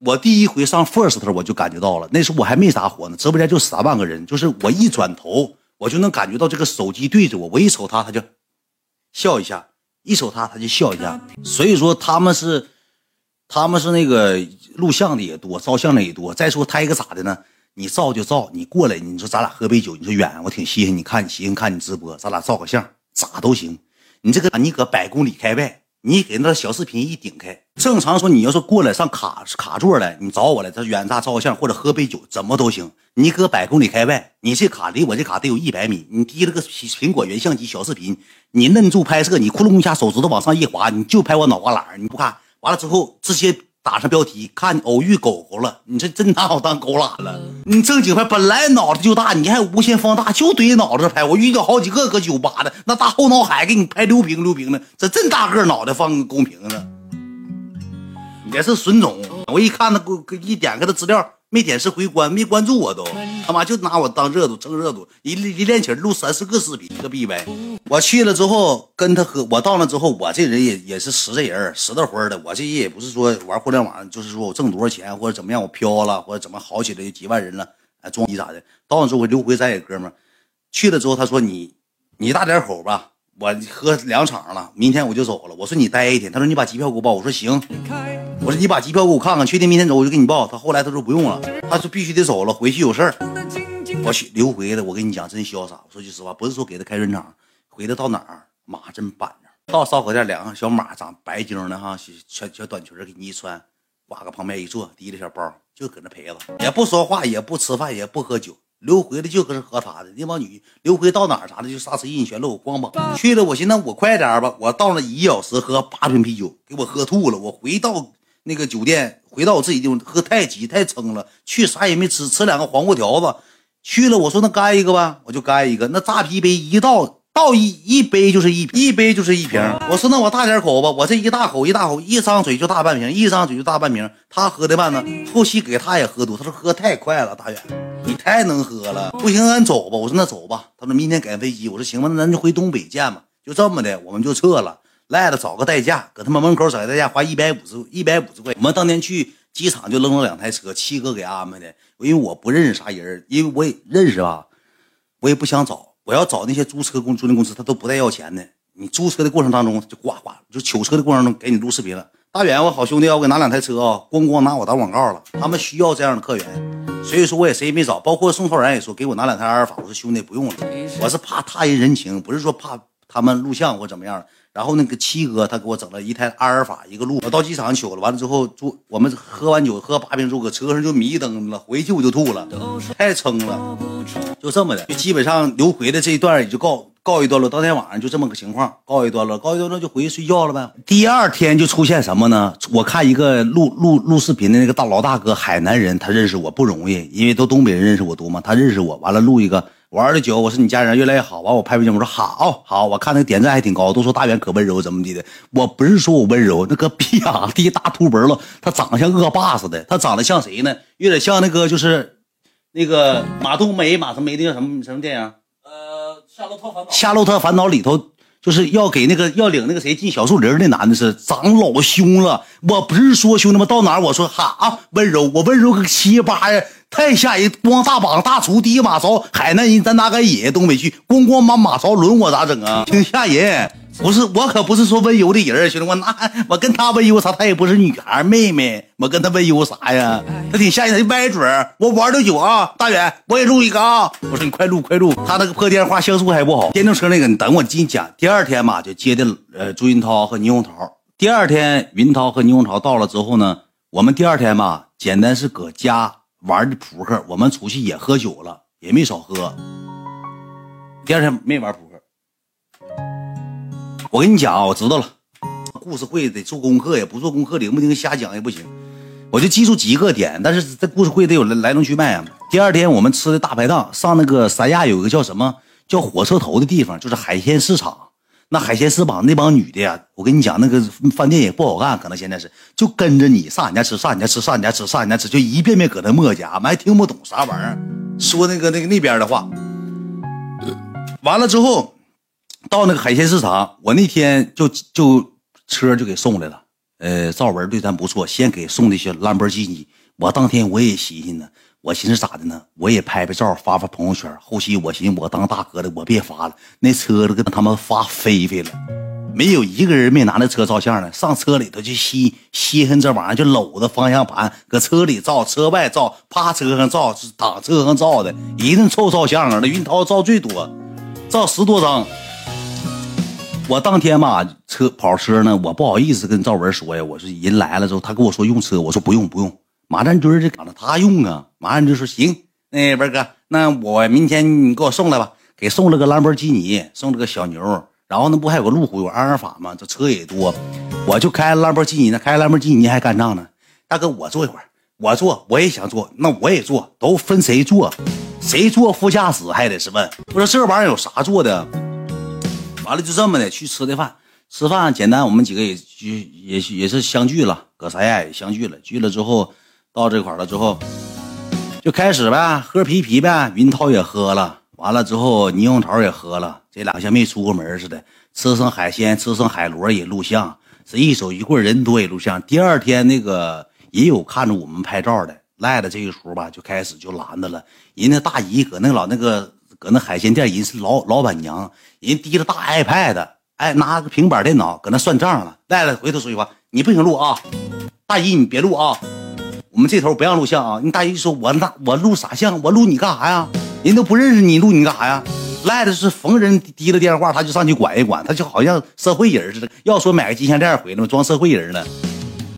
我第一回上 first 我就感觉到了，那时候我还没啥火呢，直播间就三万个人，就是我一转头，我就能感觉到这个手机对着我，我一瞅他，他就笑一下，一瞅他，他就笑一下。所以说他们是，他们是那个录像的也多，照相的也多。再说他一个咋的呢？你照就照，你过来，你说咱俩喝杯酒，你说远，我挺稀罕你看，你稀罕看你直播，咱俩照个相，咋都行。你这个你搁百公里开外。你给那小视频一顶开，正常说你要是过来上卡卡座来，你找我来，这远大照相或者喝杯酒，怎么都行。你搁百公里开外，你这卡离我这卡得有一百米，你提了个苹果原相机小视频，你摁住拍摄，你窟窿一下手指头往上一滑，你就拍我脑瓜懒你不看完了之后直接。打上标题，看偶遇狗狗了，你这真拿我当狗懒了。你正经拍，本来脑子就大，你还无限放大，就怼脑袋拍。我遇到好几个搁酒吧的，那大后脑海给你拍溜平溜平的，这真大个脑袋放公屏呢，也是损种。我一看那一点开他资料。没点是回关，没关注我都，他妈就拿我当热度蹭热度，一一练起录三四个视频，个逼呗。我去了之后跟他喝，我到那之后，我这人也也是实在人，实在活的。我这人也不是说玩互联网，就是说我挣多少钱或者怎么样，我飘了或者怎么好起来几万人了，哎，装逼咋的。到那之后我，刘辉咱也哥们去了之后，他说你你大点口吧。我喝两场了，明天我就走了。我说你待一天，他说你把机票给我报。我说行。我说你把机票给我看看，确定明天走我就给你报。他后来他说不用了，他说必须得走了，回去有事儿。我去刘回的，我跟你讲真潇洒。我说句实话，不是说给他开专场，回的到哪儿马真板正。到烧烤店，两个小马长白净的哈，小小短裙给你一穿，挂个旁边一坐，提着小包就搁那陪着，也不说话，也不吃饭，也不喝酒。刘回的就搁这喝茶的，那帮女刘回到哪儿啥的就刹车印全露光膀去了。我寻思我快点吧，我到了一小时喝八瓶啤酒，给我喝吐了。我回到那个酒店，回到我自己地方，喝太急太撑了，去啥也没吃，吃两个黄瓜条子。去了我说那干一个吧，我就干一个。那扎啤杯一倒倒一一杯就是一一杯就是一瓶。我说那我大点口吧，我这一大口一大口，一张嘴就大半瓶，一张嘴就大半瓶。他喝的慢呢，后期给他也喝多，他说喝太快了，大远。你太能喝了，不行，咱走吧。我说那走吧。他说明天赶飞机。我说行吧，那咱就回东北见吧。就这么的，我们就撤了。赖了找个代驾，搁他妈门口找个代驾，花一百五十一百五十块。我们当天去机场就扔了两台车，七哥给安排的。因为我不认识啥人，因为我也认识吧，我也不想找。我要找那些租车公租赁公司，他都不带要钱的。你租车的过程当中就呱呱，就取车的过程中给你录视频了。大远，我好兄弟，我给拿两台车啊，咣咣拿我打广告了。他们需要这样的客源，所以说我也谁也没找。包括宋超然也说给我拿两台阿尔法，我说兄弟不用了，我是怕踏人人情，不是说怕他们录像或怎么样。然后那个七哥他给我整了一台阿尔法一个路，我到机场取了，完了之后住我们喝完酒喝八瓶酒，搁车上就迷瞪了，回去我就吐了，太撑了，就这么的，就基本上刘回的这一段也就告。告一段落，当天晚上就这么个情况，告一段落，告一段落就回去睡觉了呗。第二天就出现什么呢？我看一个录录录视频的那个大老大哥，海南人，他认识我不容易，因为都东北人认识我多嘛。他认识我，完了录一个玩的久，我说你家人越来越好，完我拍微信，我说好好，我看那个点赞还挺高，都说大元可温柔怎么地的。我不是说我温柔，那个逼啊，一大秃脖子，他长得像恶霸似的，他长得像谁呢？有点像那个就是那个马冬梅马什么梅的叫什么什么电影？夏洛特烦恼，夏洛特烦恼里头就是要给那个要领那个谁进小树林那男的是长老凶了。我不是说兄弟们到哪我说哈温柔，我温柔个七八呀，太吓人！光大膀大厨第一马勺，海南人咱哪敢野？东北去咣咣把马勺轮我咋整啊？挺吓人。不是我可不是说温柔的人，兄弟，我那我跟他温柔啥？他也不是女孩妹妹，我跟他温柔啥呀？他挺吓人，他歪嘴我玩的久啊，大远，我也录一个啊。我说你快录快录，他那个破电话像素还不好。电动车那个，你等我进讲。第二天嘛，就接的呃朱云涛和倪虹桃。第二天云涛和倪虹桃到了之后呢，我们第二天嘛，简单是搁家玩的扑克，我们出去也喝酒了，也没少喝。第二天没玩扑克。我跟你讲啊，我知道了，故事会得做功课呀，不做功课灵不灵瞎讲也不行，我就记住几个点，但是这故事会得有来龙去脉啊。第二天我们吃的大排档，上那个三亚有一个叫什么叫火车头的地方，就是海鲜市场。那海鲜市场那帮女的呀，我跟你讲，那个饭店也不好干，可能现在是就跟着你上俺家吃，上俺家吃，上俺家吃，上俺家吃，就一遍遍搁那磨叽，俺们还听不懂啥玩意儿，说那个那个那边的话。完了之后。到那个海鲜市场，我那天就就车就给送来了，呃，赵文对咱不错，先给送那些兰博基尼。我当天我也寻思呢，我寻思咋的呢？我也拍拍照发发朋友圈。后期我寻思我当大哥的，我别发了，那车都跟他们发飞飞了，没有一个人没拿那车照相的。上车里头就稀稀罕这玩意儿，就搂着方向盘，搁车里照，车外照，趴车上照，躺车上照的，一顿臭照相啊。那云涛照最多，照十多张。我当天吧，车跑车呢，我不好意思跟赵文说呀。我说人来了之后，他跟我说用车，我说不用不用。马占军这赶着他用啊，马占军说行。那文哥，那我明天你给我送来吧。给送了个兰博基尼，送了个小牛，然后那不还有个路虎有阿尔法吗？这车也多，我就开兰博基尼呢，开兰博基尼还干仗呢。大哥，我坐一会儿，我坐，我也想坐，那我也坐，都分谁坐，谁坐副驾驶还得是问。我说这玩意儿有啥坐的？完了就这么的去吃的饭，吃饭简单，我们几个也也也是相聚了，搁三亚也相聚了。聚了之后到这块了之后，就开始呗，喝啤啤呗。云涛也喝了，完了之后霓虹桃也喝了，这两个像没出过门似的。吃上海鲜，吃上海螺也录像，是一手一棍人多也录像。第二天那个也有看着我们拍照的，赖的这一出吧，就开始就拦着了。人家大姨搁那老那个。搁那海鲜店，人是老老板娘，人提着大 iPad，哎，拿个平板电脑搁那算账了。赖了，回头说句话，你不行录啊，大姨你别录啊，我们这头不让录像啊。你大姨说，我那我录啥像？我录你干啥呀？人都不认识你，录你干啥呀？赖的是逢人提了电话，他就上去管一管，他就好像社会人似的。要说买个金项链回来装社会人呢。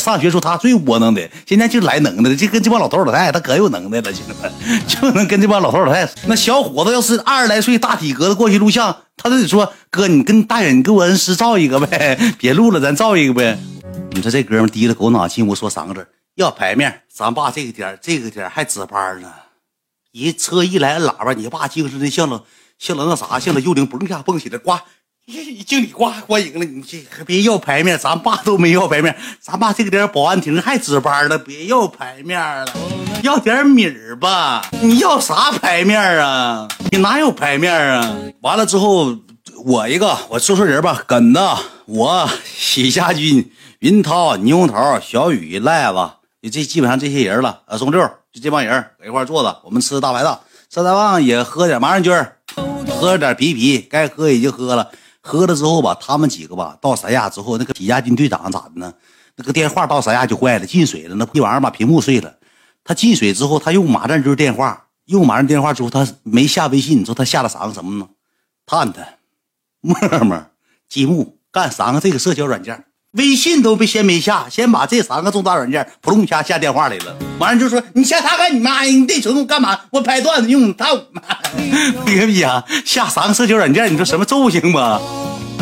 上学时候他最窝囊的，现在就来能耐的，就跟这帮老头老太太，他可有能耐了，兄弟们，就能跟这帮老头老太太。那小伙子要是二十来岁大体格子过去录像，他都得说哥，你跟大远，你给我恩师照一个呗，别录了，咱照一个呗。你说这哥们低着狗脑进屋说三个字，要牌面。咱爸这个点这个点还值班呢，一车一来喇叭，你爸精神的像了像了那啥，像了幽灵，嘣一下蹦起来，呱。经理挂欢迎了，你这可别要牌面，咱爸都没要牌面，咱爸这个点保安亭还值班呢，别要牌面了，要点米儿吧？你要啥牌面啊？你哪有牌面啊？完了之后，我一个，我说说人吧，耿子，我 许家军、云涛、牛头、小雨、赖子，这基本上这些人了。啊，宋六就这帮人搁一块坐着，我们吃大排档，吃大旺也喝点麻将军，喝了点啤啤，该喝已经喝了。喝了之后吧，他们几个吧到三亚之后，那个体亚军队长咋的呢？那个电话到三亚就坏了，进水了，那一玩意儿把屏幕碎了。他进水之后，他用马占军电话，用马占电话之后，他没下微信，你说他下了三个什么呢？探探、陌陌、积木，干三个这个社交软件。微信都没先没下，先把这三个重大软件扑通一下下电话里了。完了就说你下他干你妈呀？你这程度干嘛？我拍段子用他妈！别逼啊！下三个社交软件，你说什么揍行吗？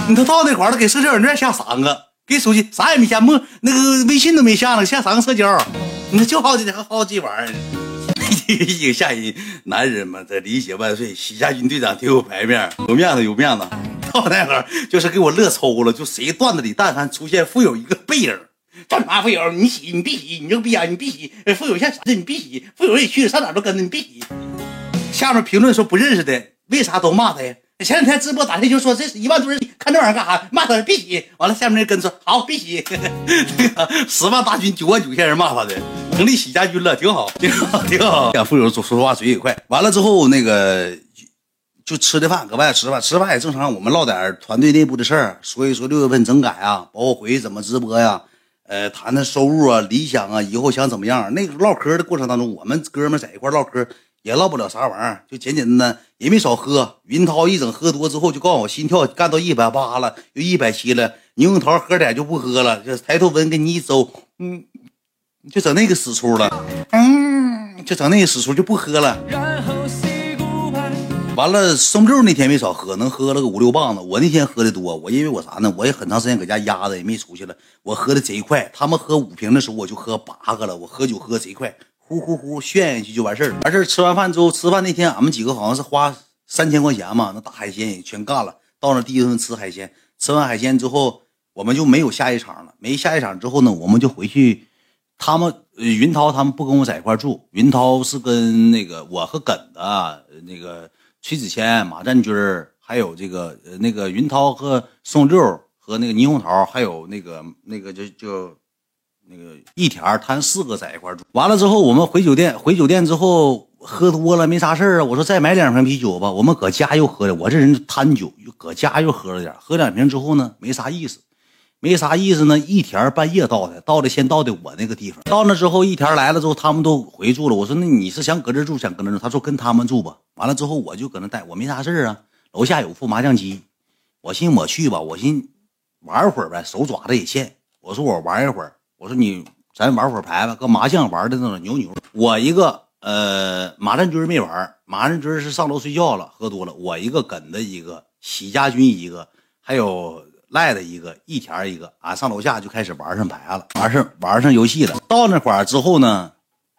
你都到那块了，给社交软件下三个，给手机啥也没下，没那个微信都没下呢，下三个社交，你说就好几好几玩意儿，挺吓人。男人嘛，这理解万岁，喜家军队长挺有排面，有面子有面子。到那会儿就是给我乐抽了，就谁段子里但凡出现富有一个背影，干嘛富有？你洗你必洗，你牛逼啊！你必洗。富有像啥子？你必洗。富有也去，上哪都跟着你必洗。下面评论说不认识的，为啥都骂他呀？前两天直播打听就说这是一万多人看这玩意儿干啥？骂他必洗。完了下面人跟说好必洗。十万大军九万九千人骂他的，成立喜家军了，挺好，挺好，挺好。富有说说话嘴也快。完了之后那个。就吃的饭，搁外吃饭，吃饭也正常。我们唠点团队内部的事儿，说一说六月份整改啊，包括回去怎么直播呀，呃，谈谈收入啊、理想啊，以后想怎么样。那个唠嗑的过程当中，我们哥们在一块唠嗑，也唠不了啥玩意儿，就简简单单，也没少喝。云涛一整喝多之后，就告诉我心跳干到一百八了，又一百七了。霓虹桃喝点就不喝了，就抬头纹给你一周，嗯，就整那个死出了，嗯，就整那个死出就不喝了。然后完了，宋六那天没少喝，能喝了个五六棒子。我那天喝的多，我因为我啥呢？我也很长时间搁家压着，也没出去了。我喝的贼快，他们喝五瓶的时候，我就喝八个了。我喝酒喝贼快，呼呼呼炫下去就完事儿了。完事儿吃完饭之后，吃饭那天俺们几个好像是花三千块钱嘛，那大海鲜也全干了。到那第一顿吃海鲜，吃完海鲜之后，我们就没有下一场了。没下一场之后呢，我们就回去。他们云涛他们不跟我在一块住，云涛是跟那个我和耿子那个。崔子谦、马占军还有这个呃那个云涛和宋六和那个霓虹桃，还有那个那个就就那个一田他们四个在一块住。完了之后，我们回酒店，回酒店之后喝多了没啥事啊。我说再买两瓶啤酒吧。我们搁家又喝的，我这人贪酒，搁家又喝了点。喝两瓶之后呢，没啥意思，没啥意思呢。一田半夜到的，到的先到的我那个地方。到那之后，一田来了之后，他们都回住了。我说那你是想搁这住，想搁那住？他说跟他们住吧。完了之后，我就搁那待，我没啥事啊。楼下有副麻将机，我寻思我去吧，我寻玩会儿呗，手爪子也欠。我说我玩一会儿，我说你咱玩会儿牌吧，搁麻将玩的那种牛牛。我一个呃马占军没玩，马占军是上楼睡觉了，喝多了。我一个耿的一个喜家军一个，还有赖的一个一田一个，俺上楼下就开始玩上牌了，玩上玩上游戏了。到那块儿之后呢，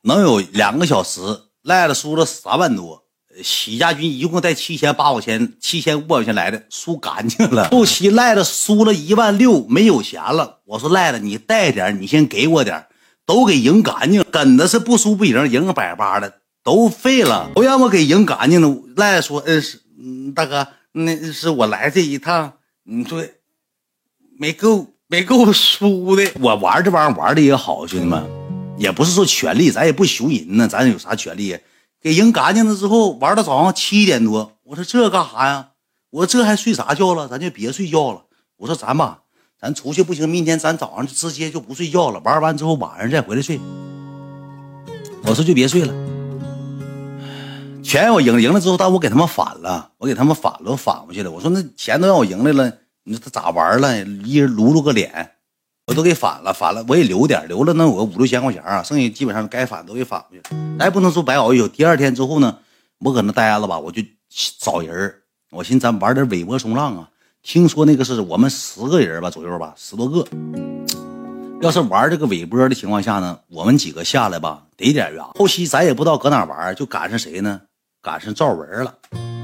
能有两个小时，赖了输了三万多。许家军一共带七千八百块钱，七千五百块钱来的，输干净了。后期赖了输了一万六，没有钱了。我说赖了，你带点，你先给我点，都给赢干净。跟的是不输不赢，赢个百八的都废了，都让我给赢干净了。赖说，嗯是，大哥，那是我来这一趟，你说没够没够输的。我玩这玩意玩的也好，兄弟们，也不是说权利，咱也不求人呢，咱有啥权利？给赢干净了之后，玩到早上七点多。我说这干啥呀？我说这还睡啥觉了？咱就别睡觉了。我说咱吧，咱出去不行，明天咱早上就直接就不睡觉了。玩完之后晚上再回来睡。我说就别睡了。钱我赢赢了之后，但我给他们返了，我给他们返了，我返回去了。我说那钱都让我赢来了，你说他咋玩了？一人撸撸个脸。我都给返了，返了，我也留点，留了能有个五六千块钱啊，剩下基本上该返都给返回去。咱也不能说白熬一宿。第二天之后呢，我搁那待着吧，我就找人我寻思咱玩点尾波冲浪啊。听说那个是我们十个人吧左右吧，十多个。要是玩这个尾波的情况下呢，我们几个下来吧，得点呀。后期咱也不知道搁哪玩，就赶上谁呢？赶上赵文了。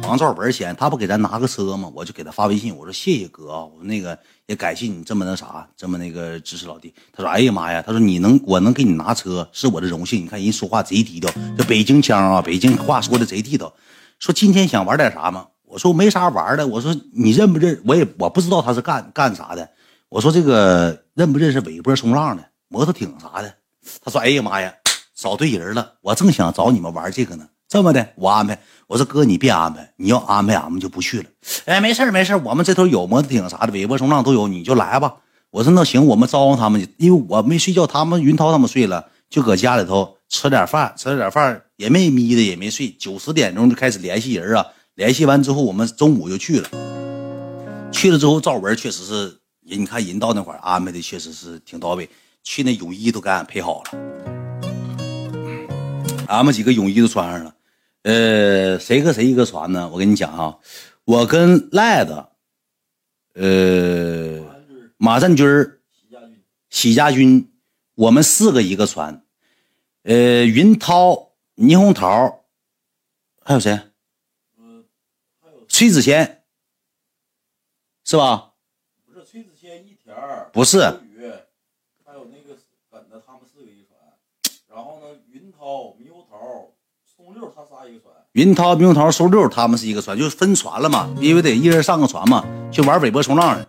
王兆文先，他不给咱拿个车吗？我就给他发微信，我说谢谢哥啊，我说那个也感谢你这么那啥，这么那个支持老弟。他说哎呀妈呀，他说你能我能给你拿车是我的荣幸。你看人说话贼低调，这北京腔啊，北京话说的贼地道。说今天想玩点啥吗？我说没啥玩的。我说你认不认？我也我不知道他是干干啥的。我说这个认不认识尾波冲浪的摩托艇啥的？他说哎呀妈呀，找对人了，我正想找你们玩这个呢。这么的，我安排。我说哥，你别安排，你要安排，俺们就不去了。哎，没事没事我们这头有摩托艇啥的，尾波冲浪都有，你就来吧。我说那行，我们招呼他们去，因为我没睡觉，他们云涛他们睡了，就搁家里头吃点饭，吃了点饭也没眯的，也没睡。九十点钟就开始联系人啊，联系完之后，我们中午就去了。去了之后，赵文确实是人，你看人到那块安排的确实是挺到位，去那泳衣都给俺配好了。俺们几个泳衣都穿上了，呃，谁和谁一个船呢？我跟你讲啊，我跟赖子，呃，马占军喜家军，我们四个一个船，呃，云涛、霓虹桃，还有谁？崔子谦，是吧？不是崔子谦一田不是。还有那个本子，他们四个一船，然后呢，云涛。云涛、冰涛、收六他们是一个船，就是分船了嘛，因为得一人上个船嘛，去玩尾波冲浪